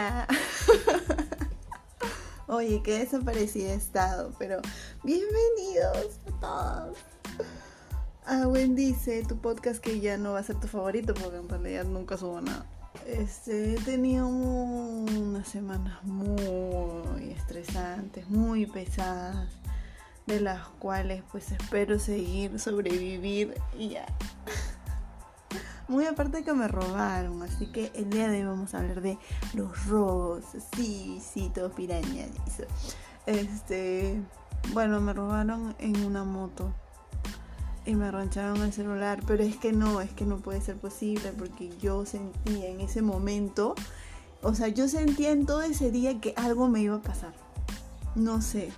Oye, qué desaparecida he estado, pero bienvenidos a todos. Ah, Gwen dice, tu podcast que ya no va a ser tu favorito porque en realidad nunca subo nada. Este, he tenido unas semanas muy estresantes, muy pesadas, de las cuales pues espero seguir, sobrevivir y ya. Muy aparte que me robaron, así que el día de hoy vamos a hablar de los robos. Sí, sí, todo piraña. Este, bueno, me robaron en una moto y me arrancharon el celular, pero es que no, es que no puede ser posible porque yo sentía en ese momento, o sea, yo sentía en todo ese día que algo me iba a pasar. No sé,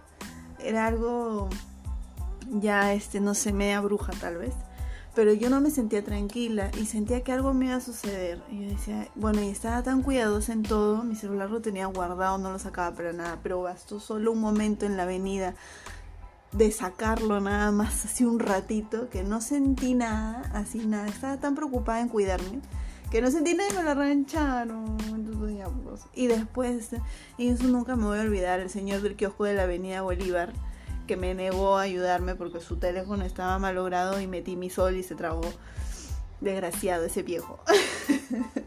era algo ya este no sé, media bruja tal vez pero yo no me sentía tranquila y sentía que algo me iba a suceder. Y yo decía, bueno, y estaba tan cuidadosa en todo, mi celular lo tenía guardado, no lo sacaba para nada, pero bastó solo un momento en la avenida de sacarlo nada más, así un ratito, que no sentí nada, así nada, estaba tan preocupada en cuidarme. Que no sentí nada y me lo arrancharon. Y después, y eso nunca me voy a olvidar, el señor del kiosco de la avenida Bolívar, que me negó a ayudarme porque su teléfono estaba malogrado y metí mi sol y se trabó. Desgraciado ese viejo.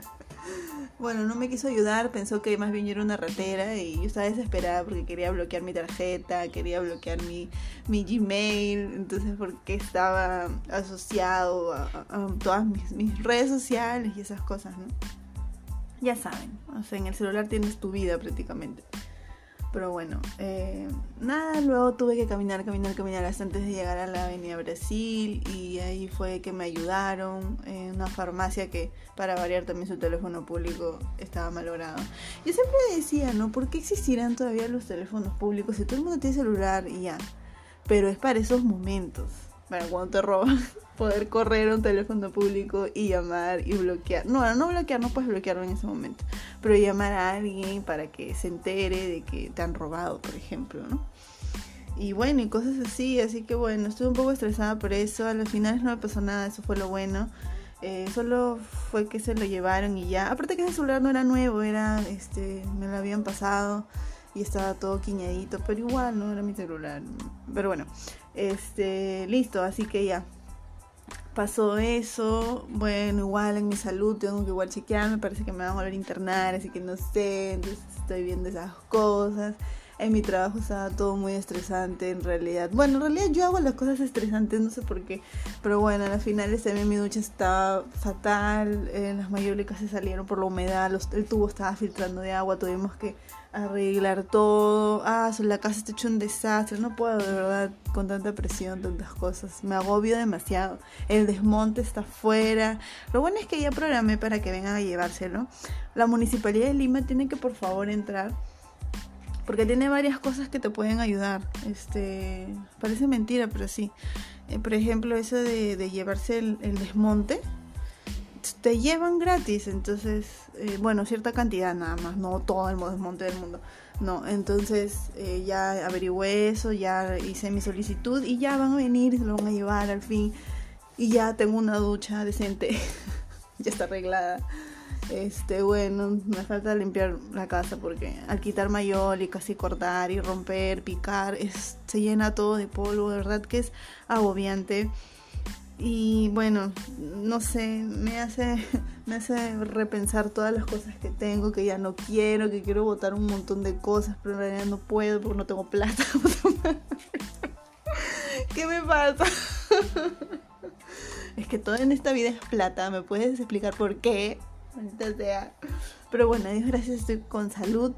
bueno, no me quiso ayudar, pensó que más bien yo era una ratera y yo estaba desesperada porque quería bloquear mi tarjeta, quería bloquear mi, mi Gmail, entonces porque estaba asociado a, todas mis, mis, redes sociales y esas cosas, ¿no? Ya saben, o sea, en el celular tienes tu vida prácticamente. Pero bueno, eh, nada, luego tuve que caminar, caminar, caminar hasta antes de llegar a la Avenida Brasil y ahí fue que me ayudaron en una farmacia que para variar también su teléfono público estaba malogrado. Yo siempre decía, ¿no? ¿Por qué existirán todavía los teléfonos públicos si todo el mundo tiene celular y ya? Pero es para esos momentos, para cuando te roban poder correr un teléfono público y llamar y bloquear. No, no bloquear, no puedes bloquearlo en ese momento, pero llamar a alguien para que se entere de que te han robado, por ejemplo, ¿no? Y bueno, y cosas así, así que bueno, estuve un poco estresada por eso, a los finales no me pasó nada, eso fue lo bueno. Eh, solo fue que se lo llevaron y ya. Aparte que ese celular no era nuevo, era, este, me lo habían pasado y estaba todo quiñadito, pero igual no era mi celular. Pero bueno, este, listo, así que ya, pasó eso, bueno, igual en mi salud tengo que igual chequear, me parece que me van a volver a internar, así que no sé, entonces estoy viendo esas cosas. En mi trabajo estaba todo muy estresante en realidad. Bueno, en realidad yo hago las cosas estresantes, no sé por qué. Pero bueno, a las finales también mi ducha estaba fatal. Eh, las mayólicas se salieron por la humedad. el tubo estaba filtrando de agua. Tuvimos que arreglar todo. Ah, la casa está hecho un desastre. No puedo, de verdad, con tanta presión, tantas cosas. Me agobio demasiado. El desmonte está fuera. Lo bueno es que ya programé para que vengan a llevárselo. La municipalidad de Lima tiene que por favor entrar. Porque tiene varias cosas que te pueden ayudar. Este. Parece mentira, pero sí. Eh, por ejemplo, eso de, llevarse el desmonte te llevan gratis, entonces, eh, bueno, cierta cantidad nada más, no todo el desmonte del mundo. No, entonces eh, ya averigüé eso, ya hice mi solicitud y ya van a venir, se lo van a llevar al fin. Y ya tengo una ducha decente, ya está arreglada. Este, bueno, me falta limpiar la casa porque al quitar mayol y casi cortar y romper, picar, se llena todo de polvo, de verdad que es agobiante. Y bueno, no sé, me hace, me hace repensar todas las cosas que tengo, que ya no quiero, que quiero botar un montón de cosas, pero en realidad no puedo porque no tengo plata. ¿Qué me pasa? es que todo en esta vida es plata, ¿me puedes explicar por qué? Sea. Pero bueno, Dios gracias, estoy con salud,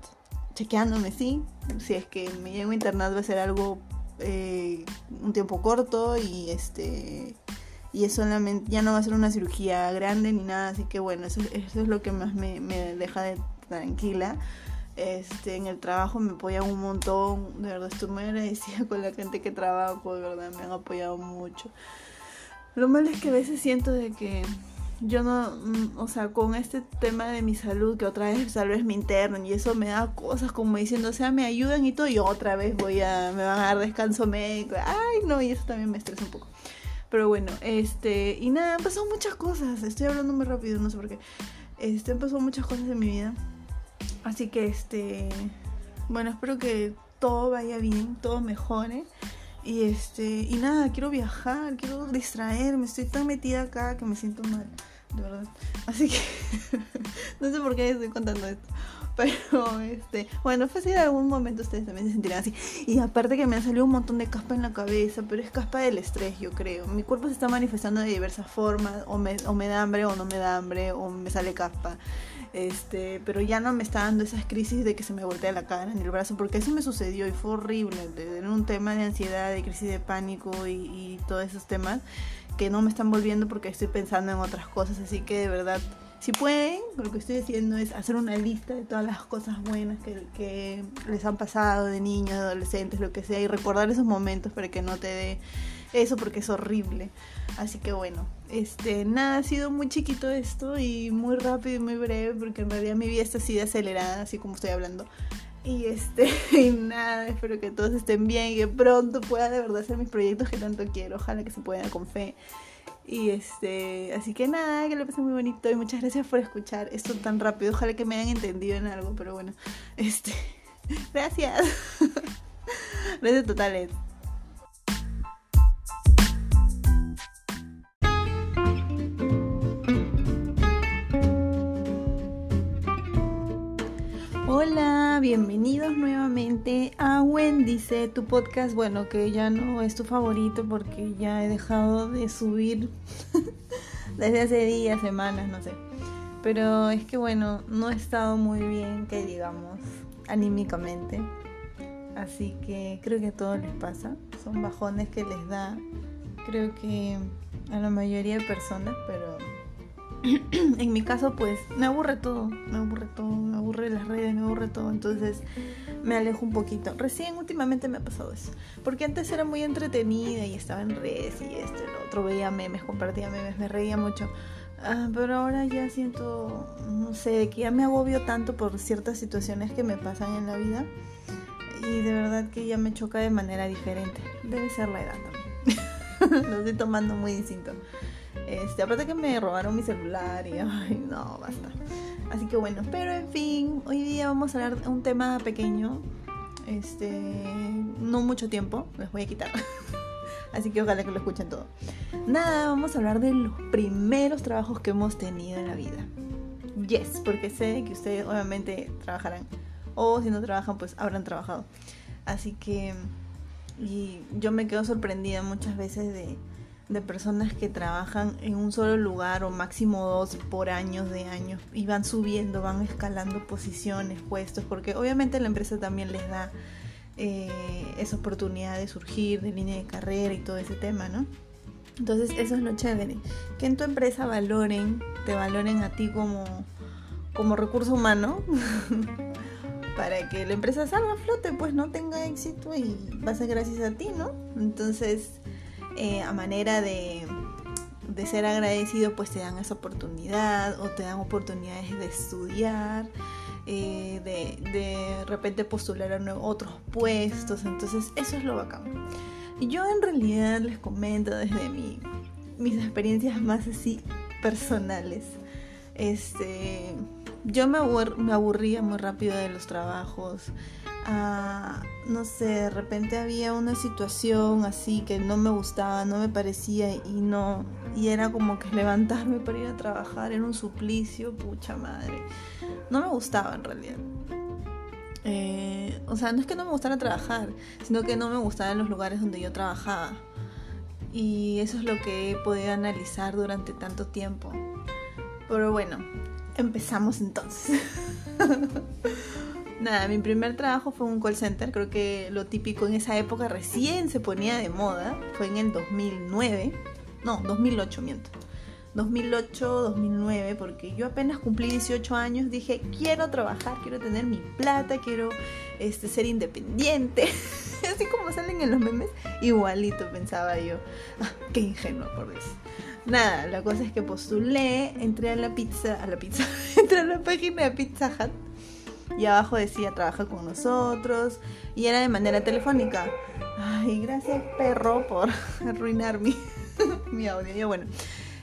chequeándome, sí. Si es que me llego a internet va a ser algo eh, un tiempo corto y este y es solamente, ya no va a ser una cirugía grande ni nada, así que bueno, eso, eso es lo que más me, me, deja de tranquila. Este, en el trabajo me apoyan un montón, de verdad estoy muy agradecida con la gente que trabajo, de verdad me han apoyado mucho. Lo malo es que a veces siento de que yo no, mm, o sea, con este tema de mi salud, que otra vez tal vez me internan y eso me da cosas como diciendo, o sea, me ayudan y todo, y otra vez voy a, me van a dar descanso médico, ay no, y eso también me estresa un poco. Pero bueno, este, y nada, han pasado muchas cosas. Estoy hablando muy rápido, no sé por qué. Este, han pasado muchas cosas en mi vida. Así que este, bueno, espero que todo vaya bien, todo mejore. Y este, y nada, quiero viajar, quiero distraerme, estoy tan metida acá que me siento mal, de verdad. Así que no sé por qué estoy contando esto. Pero, este, bueno, fácil en algún momento ustedes también se sentirán así. Y aparte que me ha salido un montón de caspa en la cabeza, pero es caspa del estrés, yo creo. Mi cuerpo se está manifestando de diversas formas, o me, o me da hambre o no me da hambre, o me sale caspa. Este, pero ya no me está dando esas crisis de que se me voltea la cara en el brazo, porque eso me sucedió y fue horrible. Tener un tema de ansiedad, de crisis de pánico y, y todos esos temas que no me están volviendo porque estoy pensando en otras cosas. Así que de verdad si pueden, lo que estoy haciendo es hacer una lista de todas las cosas buenas que, que, les han pasado de niños, adolescentes, lo que sea, y recordar esos momentos para que no te dé eso porque es horrible. Así que bueno, este, nada, ha sido muy chiquito esto y muy rápido y muy breve porque en realidad mi vida está así de acelerada, así como estoy hablando. Y este, y nada, espero que todos estén bien y que pronto pueda de verdad hacer mis proyectos que tanto quiero. Ojalá que se pueda con fe. Y este, así que nada, que lo pasé muy bonito y muchas gracias por escuchar esto tan rápido. Ojalá que me hayan entendido en algo, pero bueno, este, gracias. gracias totales. Bienvenidos nuevamente a Wendice, tu podcast, bueno, que ya no es tu favorito porque ya he dejado de subir desde hace días, semanas, no sé. Pero es que bueno, no he estado muy bien, que digamos, anímicamente. Así que creo que a todos les pasa. Son bajones que les da, creo que a la mayoría de personas, pero en mi caso, pues me aburre todo, me aburre todo, aburre las redes, me aburre todo, entonces me alejo un poquito. Recién últimamente me ha pasado eso, porque antes era muy entretenida y estaba en redes y esto y lo otro, veía memes, compartía memes, me reía mucho. Ah, pero ahora ya siento, no sé, que ya me agobio tanto por ciertas situaciones que me pasan en la vida y de verdad que ya me choca de manera diferente. Debe ser la edad también. lo estoy tomando muy distinto. Este, aparte que me robaron mi celular y ay, no, basta. Así que bueno, pero en fin, hoy día vamos a hablar de un tema pequeño. Este, no mucho tiempo, les voy a quitar. Así que ojalá que lo escuchen todo. Nada, vamos a hablar de los primeros trabajos que hemos tenido en la vida. Yes, porque sé que ustedes obviamente trabajarán. O si no trabajan, pues habrán trabajado. Así que, y yo me quedo sorprendida muchas veces de, de personas que trabajan en un solo lugar o máximo dos por años de años y van subiendo, van escalando posiciones, puestos, porque obviamente la empresa también les da eh, esa oportunidad de surgir, de línea de carrera y todo ese tema, ¿no? Entonces eso es lo chévere, que en tu empresa valoren, te valoren a ti como, como recurso humano. para que la empresa salga a flote, pues no tenga éxito y va a ser gracias a ti, ¿no? Entonces, eh, a manera de, de ser agradecido, pues te dan esa oportunidad o te dan oportunidades de estudiar, eh, de, de repente postular a otros puestos. Entonces, eso es lo bacán. Yo en realidad les comento desde mi, mis experiencias más así personales. Este, yo me, me aburría muy rápido de los trabajos no sé, de repente había una situación así que no me gustaba, no me parecía y no, y era como que levantarme para ir a trabajar era un suplicio, pucha madre. No me gustaba en realidad. Eh, o sea, no es que no me gustara trabajar, sino que no me gustaban los lugares donde yo trabajaba. Y eso es lo que he podido analizar durante tanto tiempo. Pero bueno, empezamos entonces. Nada, mi primer trabajo fue un call center, creo que lo típico en esa época recién se ponía de moda, fue en el 2009, no, 2008 miento. 2008, 2009, porque yo apenas cumplí 18 años, dije, quiero trabajar, quiero tener mi plata, quiero este, ser independiente. Así como salen en los memes, igualito pensaba yo. Ah, qué ingenuo, por Dios. Nada, la cosa es que postulé, entré a la pizza, a la pizza, entré a la página de Pizza Hut y abajo decía trabaja con nosotros y era de manera telefónica. Ay, gracias perro por arruinar mi, mi audio. Y bueno,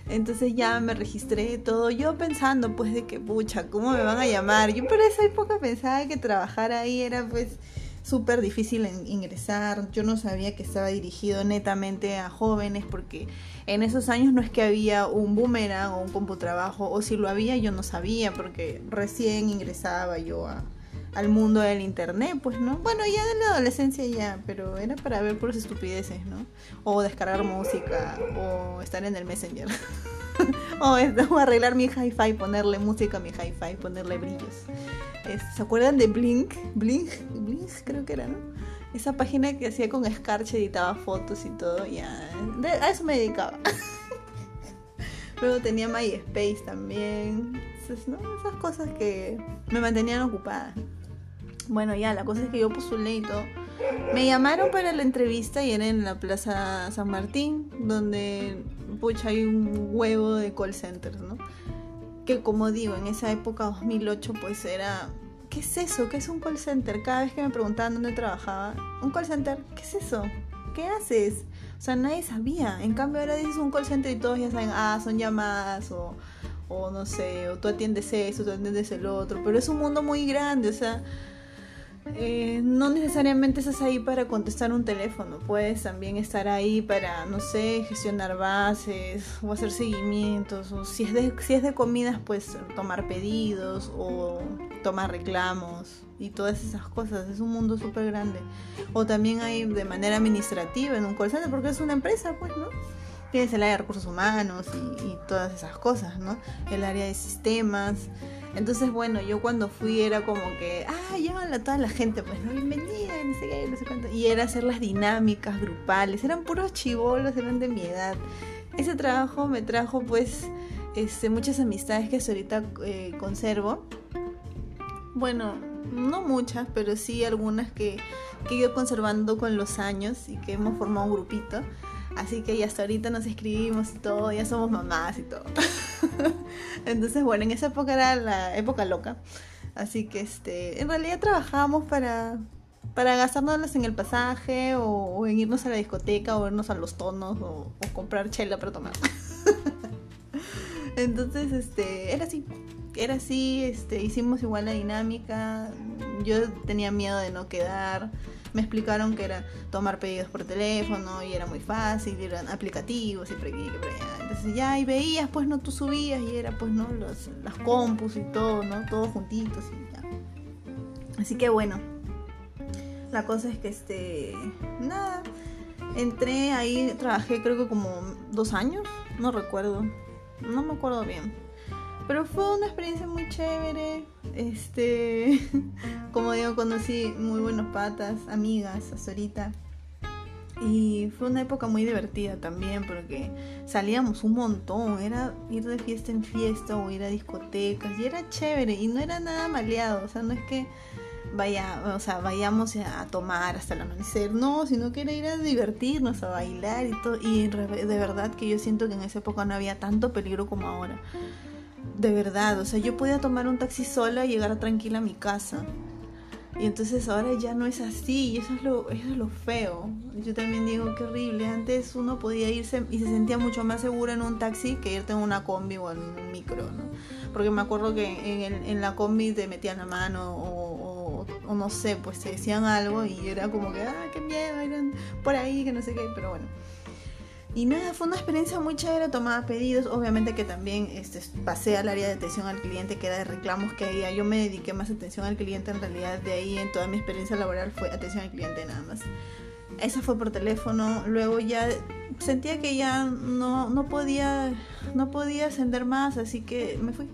Entonces ya me registré todo, yo pensando pues de que, pucha, ¿cómo me van a llamar? Yo por esa época pensaba que trabajar ahí era pues súper difícil en ingresar. Yo no sabía que estaba dirigido netamente a jóvenes porque en esos años no es que había un boomerang o un computrabajo, o si lo había yo no sabía porque recién ingresaba yo a, al mundo del internet, pues, ¿no? Bueno, ya de la adolescencia ya, pero era para ver puras estupideces, ¿no? O descargar música, o estar en el Messenger. o, arreglar mi hi-fi, ponerle música a mi hi-fi, ponerle brillos. ¿Se acuerdan de Blink? Blink, Blink creo que era, ¿no? Esa página que hacía con escarcha, editaba fotos y todo, ya. a eso me dedicaba. Luego tenía MySpace también. Esas cosas que me mantenían ocupada. Bueno, ya, la cosa es que yo postulé y todo. Me llamaron para la entrevista y era en la Plaza San Martín, donde, pucha, hay un huevo de call centers, ¿no? Que como digo, en esa época, 2008, pues era... ¿Qué es eso? ¿Qué es un call center? Cada vez que me preguntaban dónde trabajaba, ¿un call center? ¿Qué es eso? ¿Qué haces? O sea, nadie sabía. En cambio, ahora dices un call center y todos ya saben, ah, son llamadas o, o no sé, o tú atiendes eso, tú atiendes el otro. Pero es un mundo muy grande, o sea eh, no necesariamente estás ahí para contestar un teléfono, puedes también estar ahí para, no sé, gestionar bases o hacer seguimientos, o si es de, si es de comidas, pues tomar pedidos o tomar reclamos y todas esas cosas, es un mundo súper grande. O también hay de manera administrativa en un call porque es una empresa, pues, ¿no? Tienes el área de recursos humanos y, y todas esas cosas, ¿no? El área de sistemas. Entonces, bueno, yo cuando fui era como que, ah, llámala a toda la gente, pues, ¿no? Bienvenida, no sé qué, no sé cuánto. Y era hacer las dinámicas grupales, eran puros chivolos, eran de mi edad. Ese trabajo me trajo, pues, este, muchas amistades que ahorita eh, conservo. Bueno, no muchas, pero sí algunas que, que he ido conservando con los años y que hemos formado un grupito. Así que ya hasta ahorita nos escribimos y todo, ya somos mamás y todo. Entonces, bueno, en esa época era la época loca. Así que este, en realidad trabajábamos para, para gastárnoslas en el pasaje o, en irnos a la discoteca o irnos a los tonos o, o comprar chela para tomar. Entonces, este, era así. Era así, este, hicimos igual la dinámica. Yo tenía miedo de no quedar me explicaron que era tomar pedidos por teléfono y era muy fácil, eran aplicativos y por aquí. Entonces ya y veías, pues no, tú subías y era pues no, Los, las compus y todo, ¿no? Todos juntitos y ya. Así que bueno, la cosa es que este, nada, entré ahí, trabajé creo que como dos años, no recuerdo, no me acuerdo bien. Pero fue una experiencia muy chévere. Este, como digo, conocí muy buenos patas, amigas, hasta ahorita. Y fue una época muy divertida también porque salíamos un montón, era ir de fiesta en fiesta o ir a discotecas y era chévere y no era nada maleado, o sea, no es que vaya, o sea, vayamos a tomar hasta el amanecer, no, sino que era ir a divertirnos, a bailar y todo y de verdad que yo siento que en esa época no había tanto peligro como ahora de verdad, o sea, yo podía tomar un taxi sola y llegar tranquila a mi casa. Y entonces ahora ya no es así, y eso es lo, eso es lo feo. Yo también digo que horrible. Antes uno podía irse y se sentía mucho más seguro en un taxi que irte en una combi o en un micro, ¿no? Porque me acuerdo que en, en la combi te metían la mano o, o, no sé, pues te decían algo y era como que, ah, qué miedo, eran por ahí, que no sé qué, pero bueno. Y nada, fue una experiencia muy chévere, tomaba pedidos, obviamente que también este, pasé al área de atención al cliente, que era de reclamos que había, yo me dediqué más atención al cliente, en realidad de ahí en toda mi experiencia laboral fue atención al cliente nada más. Esa fue por teléfono, luego ya sentía que ya no, no podía, no podía ascender más, así que me fui,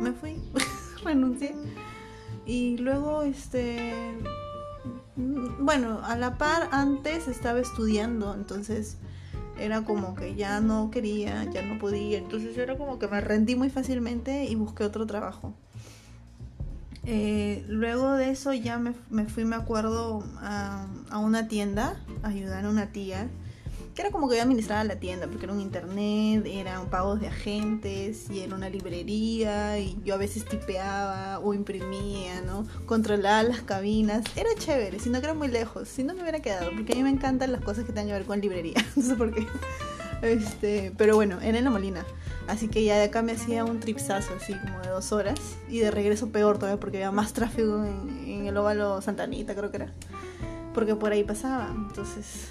me fui, renuncié. Y luego, este, bueno, a la par antes estaba estudiando, entonces era como que ya no quería, ya no podía, entonces era como que me rendí muy fácilmente y busqué otro trabajo. Eh, luego de eso ya me, me fui, me acuerdo, a, a, una tienda a ayudar a una tía que era como que yo administraba la tienda, porque era un internet, eran pagos de agentes y era una librería y yo a veces tipeaba o imprimía, ¿no? Controlaba las cabinas, era chévere, sino que era muy lejos, si no me hubiera quedado, porque a mí me encantan las cosas que tengan que ver con librería, no sé por qué. Este, pero bueno, era en la Molina. Así que ya de acá me hacía un tripsazo así como de dos horas. Y de regreso peor todavía porque había más tráfico en, en el óvalo Santanita, creo que era. Porque por ahí pasaba. Entonces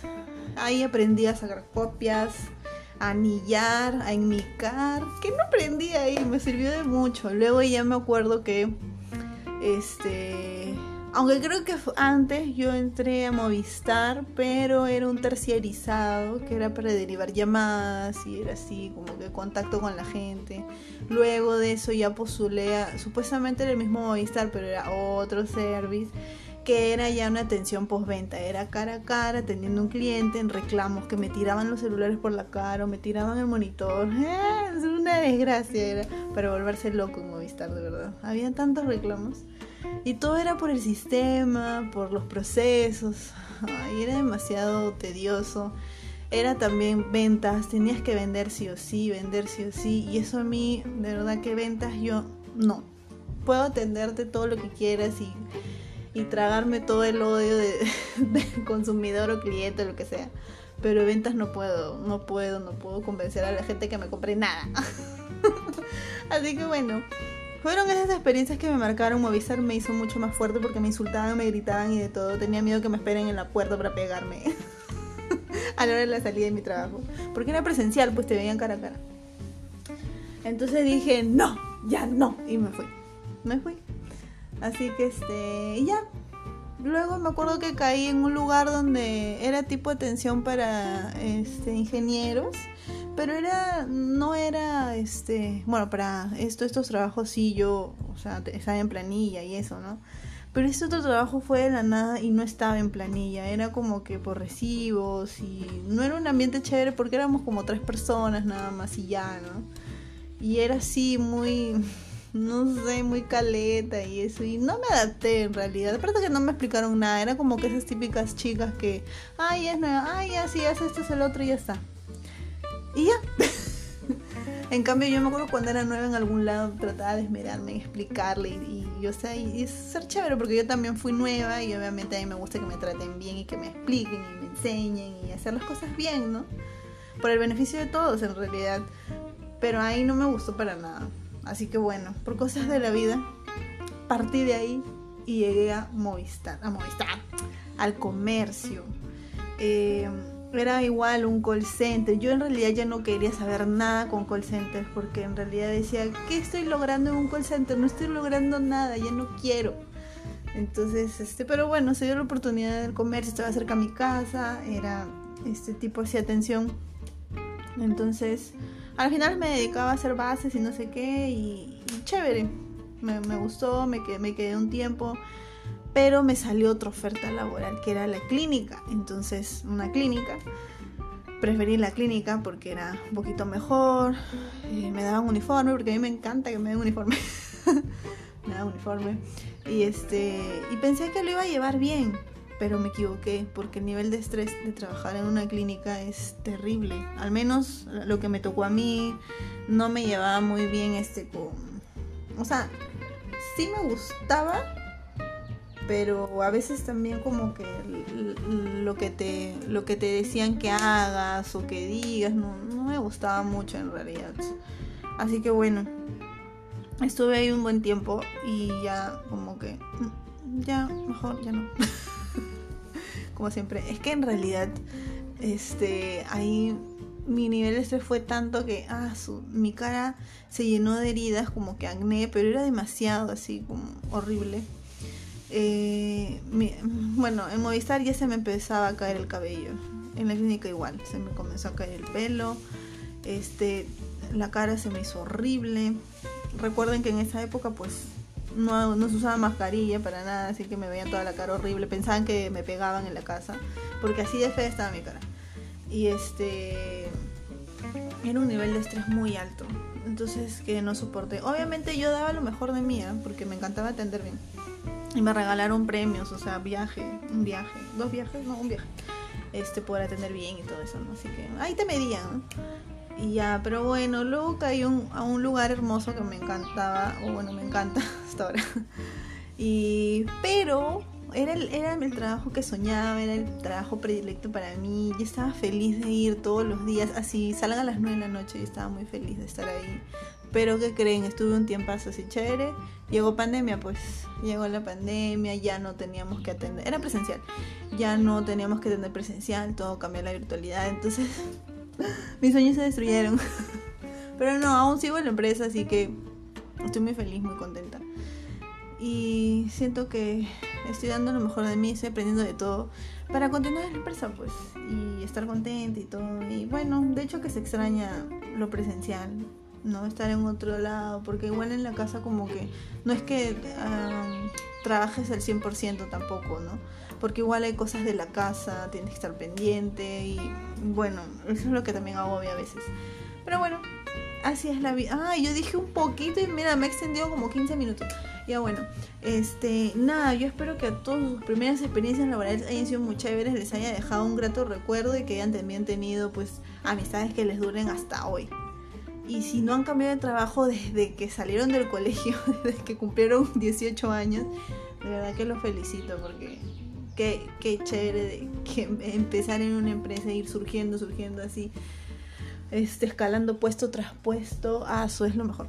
ahí aprendí a sacar copias, a anillar, a enmicar. Que no aprendí ahí, me sirvió de mucho. Luego ya me acuerdo que este aunque creo que antes yo entré a Movistar, pero era un terciarizado que era para derivar llamadas y era así, como que contacto con la gente. Luego de eso ya postulé a, supuestamente era el mismo Movistar, pero era otro service que era ya una atención postventa, era cara a cara atendiendo un cliente en reclamos que me tiraban los celulares por la cara o me tiraban el monitor. Es una desgracia era para volverse loco en Movistar, de verdad. Había tantos reclamos. Y todo era por el sistema, por los procesos. Ay, era demasiado tedioso. Era también ventas, tenías que vender sí o sí, vender sí o sí. Y eso a mí, de verdad que ventas yo no. Puedo atenderte todo lo que quieras y, y tragarme todo el odio de, de consumidor o cliente, lo que sea. Pero ventas no puedo, no puedo, no puedo convencer a la gente que me compre nada. Así que bueno, fueron esas experiencias que me marcaron. Movistar me hizo mucho más fuerte porque me insultaban, me gritaban y de todo. Tenía miedo que me esperen en la puerta para pegarme a la hora de la salida de mi trabajo. Porque era presencial, pues te veían cara a cara. Entonces dije, no, ya no. Y me fui. Me fui. Así que este, ya. Luego me acuerdo que caí en un lugar donde era tipo atención para este, ingenieros pero era no era este bueno para esto estos trabajos sí yo o sea estaba en planilla y eso no pero este otro trabajo fue de la nada y no estaba en planilla. Era como que por recibos y no era un ambiente chévere porque éramos como tres personas nada más y ya no y era así muy no sé, muy caleta y eso. Y no me adapté en realidad. Aparte que no me explicaron nada. Era como que esas típicas chicas que, ay, es nueva, ay, así, hace esto es el otro y ya está. Y ya. en cambio, yo me acuerdo cuando era nueva en algún lado, trataba de esmerarme en explicarle y, y o sea, y, ser chévere porque yo también fui nueva y obviamente a mí me gusta que me traten bien y que me expliquen y me enseñen y hacer las cosas bien, ¿no? Por el beneficio de todos en realidad. Pero ahí no me gustó para nada. Así que bueno, por cosas de la vida, partí de ahí y llegué a Movistar, a Movistar, al comercio. Eh, era igual un call center. Yo en realidad ya no quería saber nada con call centers porque en realidad decía, ¿qué estoy logrando en un call center? No estoy logrando nada, ya no quiero. Entonces, este, pero bueno, se dio la oportunidad del comercio, estaba cerca a mi casa, era este tipo de atención. Entonces, al final me dedicaba a hacer bases y no sé qué, y, chévere. Me, me, gustó, me me quedé un tiempo pero me salió otra oferta laboral que era la clínica. Entonces, una clínica. Preferí la clínica porque era un poquito mejor. Eh, me daban uniforme porque a mí me encanta que me den uniforme. me daban uniforme. Y este y pensé que lo iba a llevar bien, pero me equivoqué porque el nivel de estrés de trabajar en una clínica es terrible. Al menos lo que me tocó a mí no me llevaba muy bien este con o sea, sí me gustaba pero a veces también como que lo que te lo que te decían que hagas o que digas no, no me gustaba mucho en realidad así que bueno estuve ahí un buen tiempo y ya como que ya mejor ya no como siempre es que en realidad este ahí mi nivel de estrés fue tanto que ah, su, mi cara se llenó de heridas como que acné pero era demasiado así como horrible eh, bueno, en Movistar ya se me empezaba a caer el cabello. En la clínica igual, se me comenzó a caer el pelo. Este, la cara se me hizo horrible. Recuerden que en esa época pues no, no se usaba mascarilla para nada, así que me veían toda la cara horrible. Pensaban que me pegaban en la casa, porque así de fea estaba mi cara. Y este era un nivel de estrés muy alto. Entonces que no soporté. Obviamente yo daba lo mejor de mí, ¿eh? porque me encantaba atender bien. Y me regalaron premios, o sea, viaje, un viaje, dos viajes, no, un viaje. Este, poder atender bien y todo eso, ¿no? Así que ahí te medían, Y ya, pero bueno, luego caí a un lugar hermoso que me encantaba, o bueno, me encanta hasta ahora. Y, pero era el, era el trabajo que soñaba, era el trabajo predilecto para mí. Yo estaba feliz de ir todos los días, así salgan a las 9 de la noche, yo estaba muy feliz de estar ahí. Pero ¿qué creen? Estuve un tiempo así chévere. Llegó pandemia, pues llegó la pandemia, ya no teníamos que atender, era presencial, ya no teníamos que atender presencial, todo cambió a la virtualidad, entonces mis sueños se destruyeron. Pero no, aún sigo en la empresa, así que estoy muy feliz, muy contenta. Y siento que estoy dando lo mejor de mí, estoy aprendiendo de todo para continuar en la empresa, pues, y estar contenta y todo. Y bueno, de hecho que se extraña lo presencial, ¿no? Estar en otro lado, porque igual en la casa como que no es que trabajes al 100% tampoco, ¿no? Porque igual hay cosas de la casa, tienes que estar pendiente y bueno, eso es lo que también agobia a veces. Pero bueno, así es la vida. Ay, yo dije un poquito y mira, me he extendido como 15 minutos. Ya bueno, este, nada, yo espero que a todas sus primeras experiencias laborales hayan sido muy chéveres, les haya dejado un grato recuerdo y que hayan también tenido pues amistades que les duren hasta hoy. Y si no han cambiado de trabajo desde que salieron del colegio, desde que cumplieron 18 años, de verdad que los felicito porque qué, qué chévere que empezar en una empresa e ir surgiendo, surgiendo así, este, escalando puesto tras puesto. Ah, eso es lo mejor.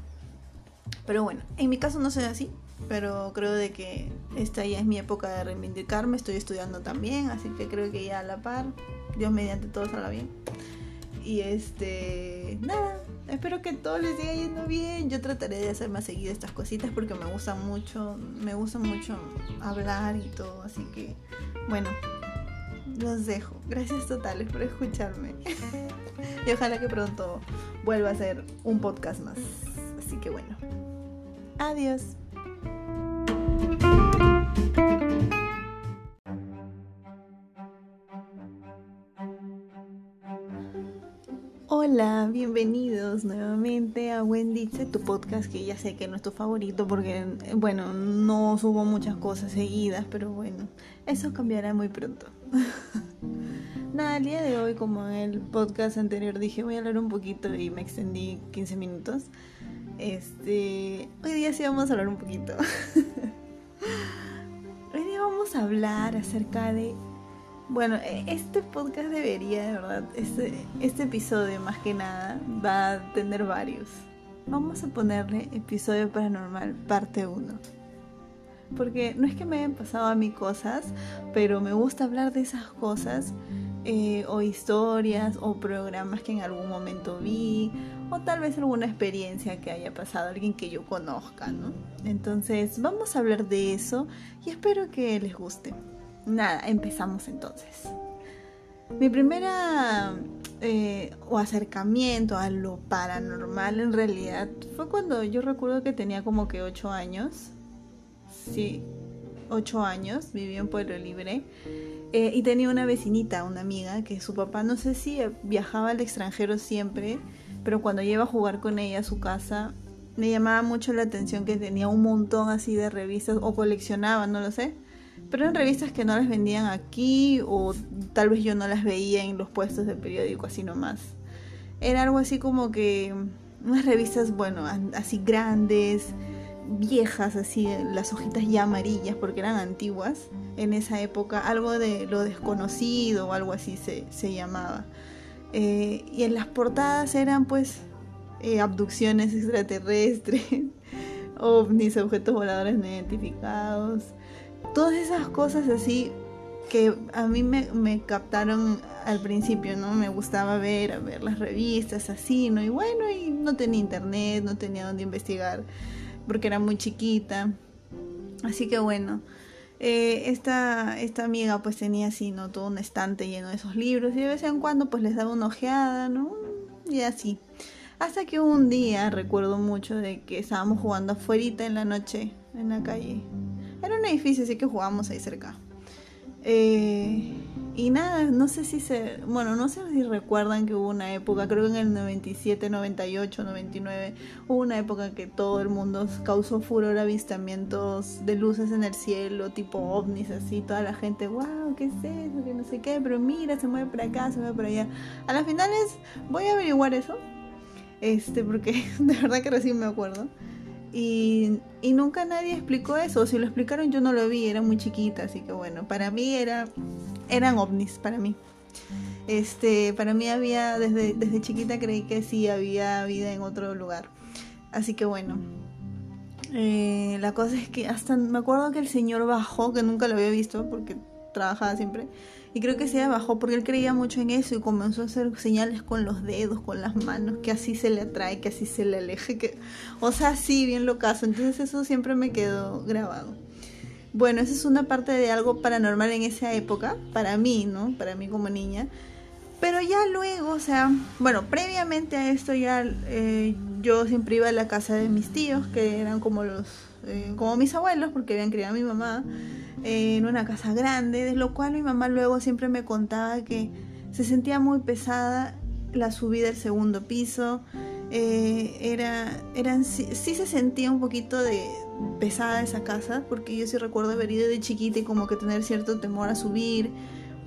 Pero bueno, en mi caso no soy así, pero creo de que esta ya es mi época de reivindicarme. Estoy estudiando también, así que creo que ya a la par, Dios mediante todo salga bien. Y este, nada, espero que todo les siga yendo bien. Yo trataré de hacer más seguido estas cositas porque me gusta mucho, me gusta mucho hablar y todo, así que bueno, los dejo. Gracias totales por escucharme. y ojalá que pronto vuelva a hacer un podcast más. Así que bueno. Adiós. Hola, bienvenidos nuevamente a Wendice, tu podcast que ya sé que no es tu favorito porque, bueno, no subo muchas cosas seguidas, pero bueno, eso cambiará muy pronto. Nada, el día de hoy, como en el podcast anterior dije, voy a hablar un poquito y me extendí 15 minutos. Este, hoy día sí vamos a hablar un poquito. hoy día vamos a hablar acerca de bueno, e, este podcast debería, de verdad, este, este episodio más que nada va a tener varios. Vamos a ponerle episodio paranormal parte 1. Porque no es que me hayan pasado a mí cosas, pero me gusta hablar de esas cosas, eh, o historias, o programas que en algún momento vi, o tal vez alguna experiencia que haya pasado, alguien que yo conozca, ¿no? Entonces, vamos a hablar de eso y espero que les guste. Nada, empezamos entonces. Mi primera eh, o acercamiento a lo paranormal en realidad fue cuando yo recuerdo que tenía como que 8 años. Sí, 8 años, vivía en Pueblo Libre. Eh, y tenía una vecinita, una amiga, que su papá no sé si viajaba al extranjero siempre, pero cuando iba a jugar con ella a su casa, me llamaba mucho la atención que tenía un montón así de revistas o coleccionaba, no lo sé pero eran revistas que no las vendían aquí o tal vez yo no las veía en los puestos de periódico así nomás. Era algo así como que unas revistas, bueno, así grandes, viejas, así, las hojitas ya amarillas porque eran antiguas en esa época, algo de lo desconocido o algo así se, se llamaba. Eh, y en las portadas eran pues eh, abducciones extraterrestres, ovnis, objetos voladores no identificados, todas esas cosas así que a mí me, captaron al principio, ¿no? Me gustaba ver, ver las revistas así, ¿no? Y bueno, y no tenía internet, no tenía dónde investigar, porque era muy chiquita. Así que bueno, eh, esta, esta amiga pues tenía así, ¿no? Todo un estante lleno de esos libros y de vez en cuando pues les daba una ojeada, ¿no? Y así. Hasta que un día recuerdo mucho de que estábamos jugando afuera en la noche, en la calle. Era un edificio, así que jugábamos ahí cerca. Eh, y nada, no sé si se. Bueno, no sé si recuerdan que hubo una época, creo que en el 97, 98, 99, hubo una época que todo el mundo causó furor avistamientos de luces en el cielo, tipo ovnis, así. Toda la gente, wow, ¿qué es eso? Que no sé qué, pero mira, se mueve por acá, se mueve por allá. A las finales, voy a averiguar eso. Este, porque de verdad que recién me acuerdo. Y, nunca nadie explicó eso. Si lo explicaron yo no lo vi, era muy chiquita, así que bueno, para mí era, eran ovnis, para mí. Este, para mí había, desde, desde chiquita creí que sí había vida en otro lugar. Así que bueno. Eh, la cosa es que hasta me acuerdo que el señor bajó, que nunca lo había visto porque trabajaba siempre. Y creo que se bajó porque él creía mucho en eso y comenzó a hacer señales con los dedos, con las manos, que así se le atrae, que así se le aleje, que, o sea, sí, bien lo caso. Entonces eso siempre me quedó grabado. Bueno, esa es una parte de algo paranormal en esa época, para mí, ¿no? Para mí como niña. Pero ya luego, o sea, bueno, previamente a esto ya eh, yo siempre iba a la casa de mis tíos, que eran como los, eh, como mis abuelos, porque habían criado a mi mamá en una casa grande, de lo cual mi mamá luego siempre me contaba que se sentía muy pesada la subida al segundo piso, eh, era, eran, sí, se sentía un poquito de pesada esa casa, porque yo sí recuerdo haber ido de chiquita y como que tener cierto temor a subir,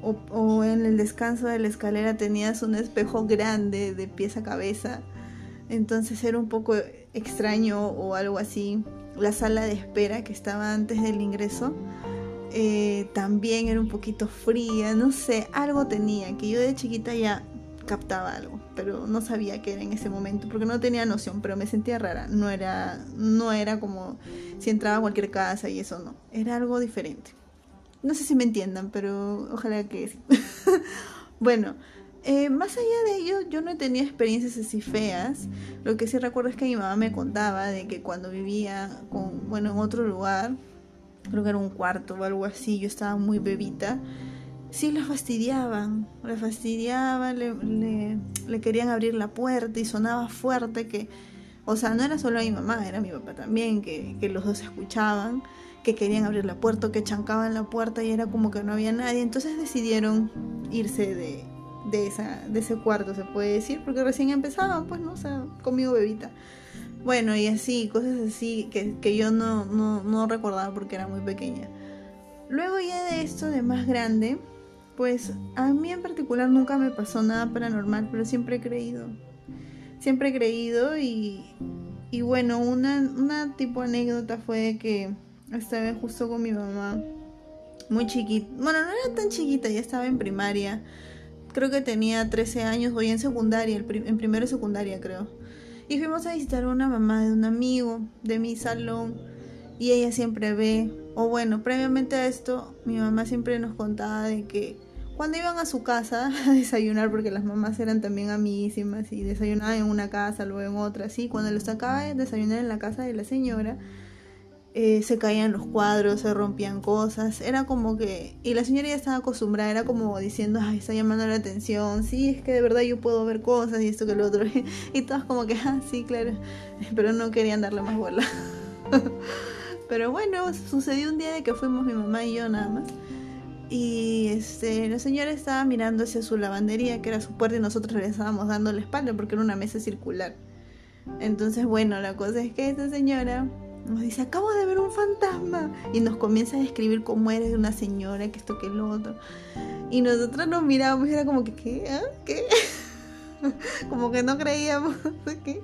o, o en el descanso de la escalera tenías un espejo grande de pies a cabeza, entonces era un poco extraño o algo así. La sala de espera que estaba antes del ingreso eh, también era un poquito fría, no sé, algo tenía, que yo de chiquita ya captaba algo, pero no sabía qué era en ese momento, porque no tenía noción, pero me sentía rara, no era, no era como si entraba a cualquier casa y eso no, era algo diferente. No sé si me entiendan, pero ojalá que sí. bueno, eh, más allá de ello, yo no tenía experiencias así feas. Lo que sí recuerdo es que mi mamá me contaba de que cuando vivía con, bueno, en otro lugar, creo que era un cuarto o algo así, yo estaba muy bebita, sí la fastidiaban, la fastidiaban, le, querían abrir la puerta y sonaba fuerte que, o sea, no era solo mi mamá, era mi papá también, que, que los dos escuchaban, que querían abrir la puerta, que chancaban la puerta y era como que no había nadie, entonces decidieron irse de, de, esa, de ese cuarto, se puede decir, porque recién empezaban, pues, ¿no? O sea, conmigo bebita. Bueno, y así, cosas así que, yo no, no, recordaba porque era muy pequeña. Luego ya de esto, de más grande, pues a mí en particular nunca me pasó nada paranormal, pero siempre he creído. Siempre he creído y, y bueno, una, una tipo anécdota fue que estaba justo con mi mamá, muy chiquita. Bueno, no era tan chiquita, ya estaba en primaria. Creo que tenía 13 años, voy en secundaria, en primero secundaria creo. Y fuimos a visitar a una mamá de un amigo de mi salón y ella siempre ve, o bueno, previamente a esto, mi mamá siempre nos contaba de que cuando iban a su casa a desayunar, porque las mamás eran también amiguísimas y desayunaban en una casa, luego en otra, así, cuando los sacaba de desayunar en la casa de la señora, eh, se caían los cuadros, se rompían cosas, era como que, y la señora ya estaba acostumbrada, era como diciendo, ay, está llamando la atención, sí, es que de verdad yo puedo ver cosas y esto que lo otro, y todas como que, ah, sí, claro, pero no querían darle más bola. pero bueno, sucedió un día de que fuimos mi mamá y yo nada más. Y este, la señora estaba mirando hacia su lavandería, que era su puerta, y nosotros le estábamos dando la espalda porque era una mesa circular. Entonces, bueno, la cosa es que esta señora nos dice, acabo de ver un fantasma. Y nos comienza a describir cómo eres una señora, que esto, que lo otro. Y nosotros nos mirábamos y era como que, ¿qué? ¿Ah? ¿Qué? como que no creíamos. ¿Qué?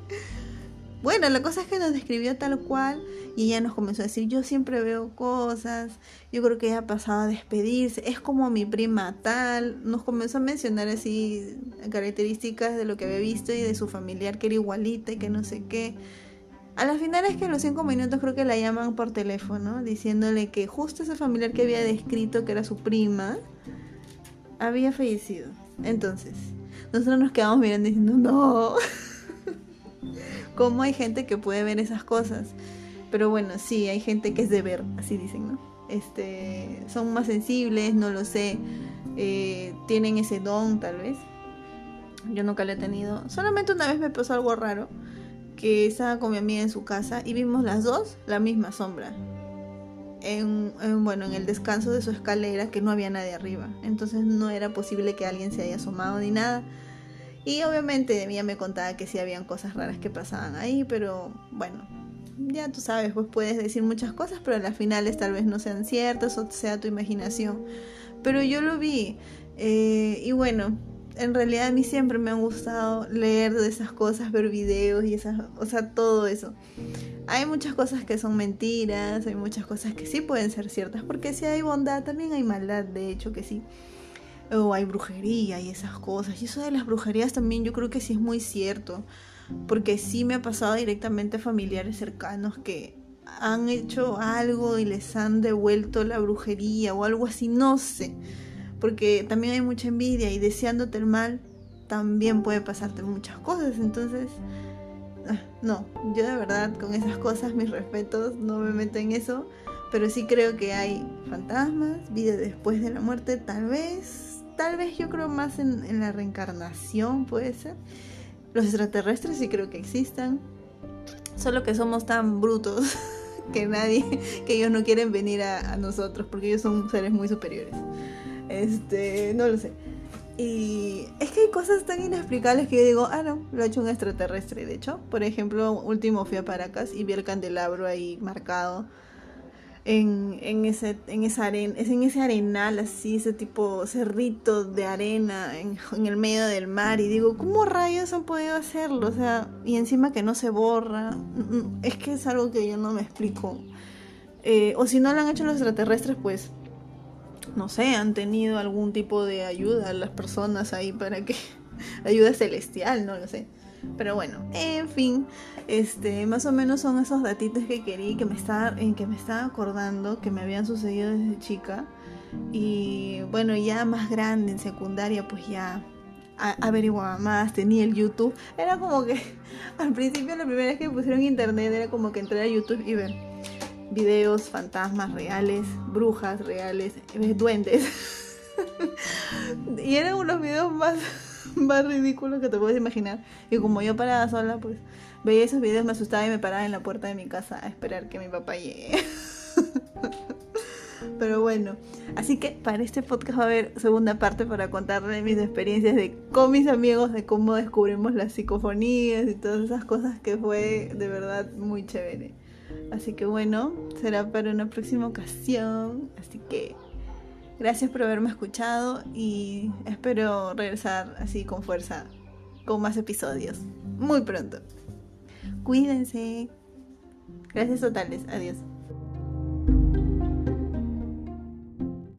Bueno, la cosa es que nos describió tal cual y ella nos comenzó a decir, yo siempre veo cosas, yo creo que ella pasaba a despedirse, es como mi prima tal, nos comenzó a mencionar así características de lo que había visto y de su familiar que era igualita y que no sé qué. A la final es que a los cinco minutos creo que la llaman por teléfono diciéndole que justo ese familiar que había descrito que era su prima había fallecido. Entonces, nosotros nos quedamos mirando diciendo, no. ¿Cómo hay gente que puede ver esas cosas? Pero bueno, sí, hay gente que es de ver, así dicen, ¿no? Este, son más sensibles, no lo sé. Eh, tienen ese don, tal vez. Yo nunca lo he tenido. Solamente una vez me pasó algo raro que estaba con mi amiga en su casa y vimos las dos la misma sombra. En, bueno, en el descanso de su escalera que no había nadie arriba. Entonces no era posible que alguien se haya asomado ni nada. Y obviamente ella me contaba que sí habían cosas raras que pasaban ahí, pero bueno, ya tú sabes, pues puedes decir muchas cosas, pero las finales tal vez no sean ciertas o sea tu imaginación. Pero yo lo vi. Eh, y bueno, en realidad a mí siempre me han gustado leer de esas cosas, ver videos y esas, o sea, todo eso. hay muchas cosas que son mentiras, hay muchas cosas que sí pueden ser ciertas, porque si hay bondad, también hay maldad, de hecho que sí. O hay brujería y esas cosas. Y eso de las brujerías también yo creo que sí es muy cierto, porque sí me ha pasado directamente a familiares cercanos que han hecho algo y les han devuelto la brujería o algo así, no sé. Porque también hay mucha envidia y deseándote el mal también puede pasarte muchas cosas. Entonces, ah, no, yo de verdad con esas cosas, mis respetos, no me meto en eso. Pero sí creo que hay fantasmas, vida después de la muerte, tal vez, tal vez yo creo más en, en la reencarnación, puede ser. Los extraterrestres sí creo que existan, solo que somos tan brutos que nadie, que ellos no quieren venir a, nosotros porque ellos son seres muy superiores. Este, no lo sé. Y es que hay cosas tan inexplicables que yo digo, ah, no, lo ha hecho un extraterrestre. De hecho, por ejemplo, último fui a Paracas y vi el candelabro ahí marcado en, en, ese, en, esa arena, en ese arenal así, ese tipo cerrito de arena en, en, el medio del mar y digo, ¿cómo rayos han podido hacerlo? O sea, y encima que no se borra, mm, mm, es que es algo que yo no me explico. Eh, o si no lo han hecho los extraterrestres, pues, no sé, han tenido algún tipo de ayuda a las personas ahí para que, ayuda celestial, no lo sé. Pero bueno, en fin, este, más o menos son esos datitos que quería, que me estaba, que me estaba acordando, que me habían sucedido desde chica. Y bueno, ya más grande, en secundaria, pues ya averiguaba más, tenía el YouTube. Era como que al principio, la primera vez que pusieron internet, era como que entrar a YouTube y ver videos, fantasmas reales, brujas reales, duendes. y eran unos videos más más ridículo que te puedes imaginar. Y como yo paraba sola, pues veía esos videos, me asustaba y me paraba en la puerta de mi casa a esperar que mi papá llegue. Pero bueno, así que para este podcast va a haber segunda parte para contarle mis experiencias de con mis amigos, de cómo descubrimos las psicofonías y todas esas cosas que fue de verdad muy chévere. Así que bueno, será para una próxima ocasión. Así que Gracias por haberme escuchado y espero regresar así con fuerza con más episodios muy pronto. Cuídense. Gracias totales. Adiós.